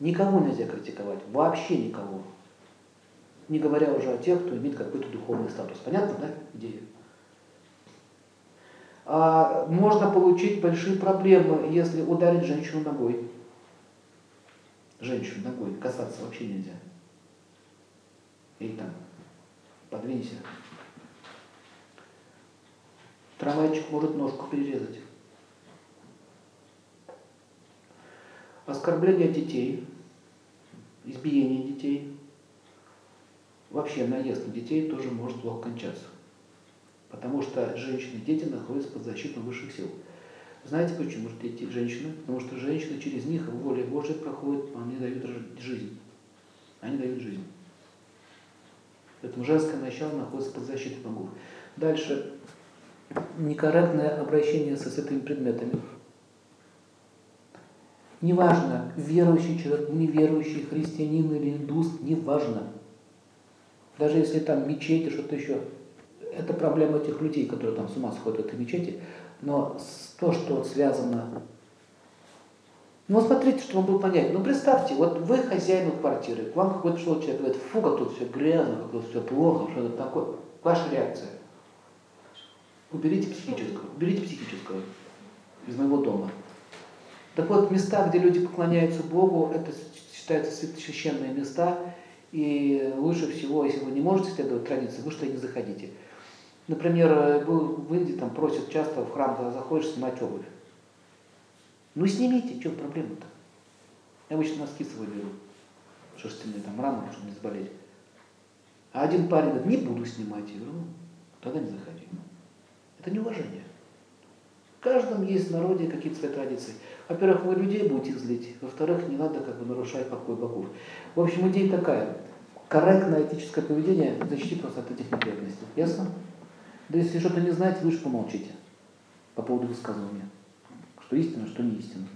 Никого нельзя критиковать, вообще никого. Не говоря уже о тех, кто имеет какой-то духовный статус. Понятно, да, идея? А можно получить большие проблемы, если ударить женщину ногой. Женщину ногой касаться вообще нельзя. Эй, там, подвинься. Трамвайчик может ножку перерезать. Оскорбление детей, избиение детей, вообще наезд на детей тоже может плохо кончаться. Потому что женщины и дети находятся под защитой высших сил. Знаете почему дети, женщины? Потому что женщины через них в воле Божьей проходят, они дают жизнь. Они дают жизнь. Поэтому женское начало находится под защитой богов. Дальше. Некорректное обращение со святыми предметами. Неважно, верующий человек, неверующий, христианин или индус, неважно. Даже если там мечеть и что-то еще, это проблема этих людей, которые там с ума сходят в этой мечети, но то, что связано... Ну, смотрите, чтобы было понятно. Ну, представьте, вот вы хозяин квартиры, к вам какой-то пришел человек, говорит, фу, как тут все грязно, как тут все плохо, что это такое. Ваша реакция. Уберите психическую, уберите психическую из моего дома. Так вот, места, где люди поклоняются Богу, это считаются священные места, и лучше всего, если вы не можете следовать традиции, вы что не заходите. Например, в Индии там просят часто в храм, когда заходишь, снимать обувь. Ну снимите, что проблема-то? Я обычно носки свои беру, шерстяные, там рано, чтобы не заболеть. А один парень говорит, не буду снимать. Я говорю, ну, тогда не заходи. Это неуважение. Каждом есть в народе какие-то свои традиции. Во-первых, вы людей будете злить. Во-вторых, не надо как бы нарушать покой богов. В общем, идея такая. Корректное этическое поведение защитит вас от этих неприятностей. Ясно? Да если что-то не знаете, лучше помолчите по поводу высказывания. Что истина, что не истина.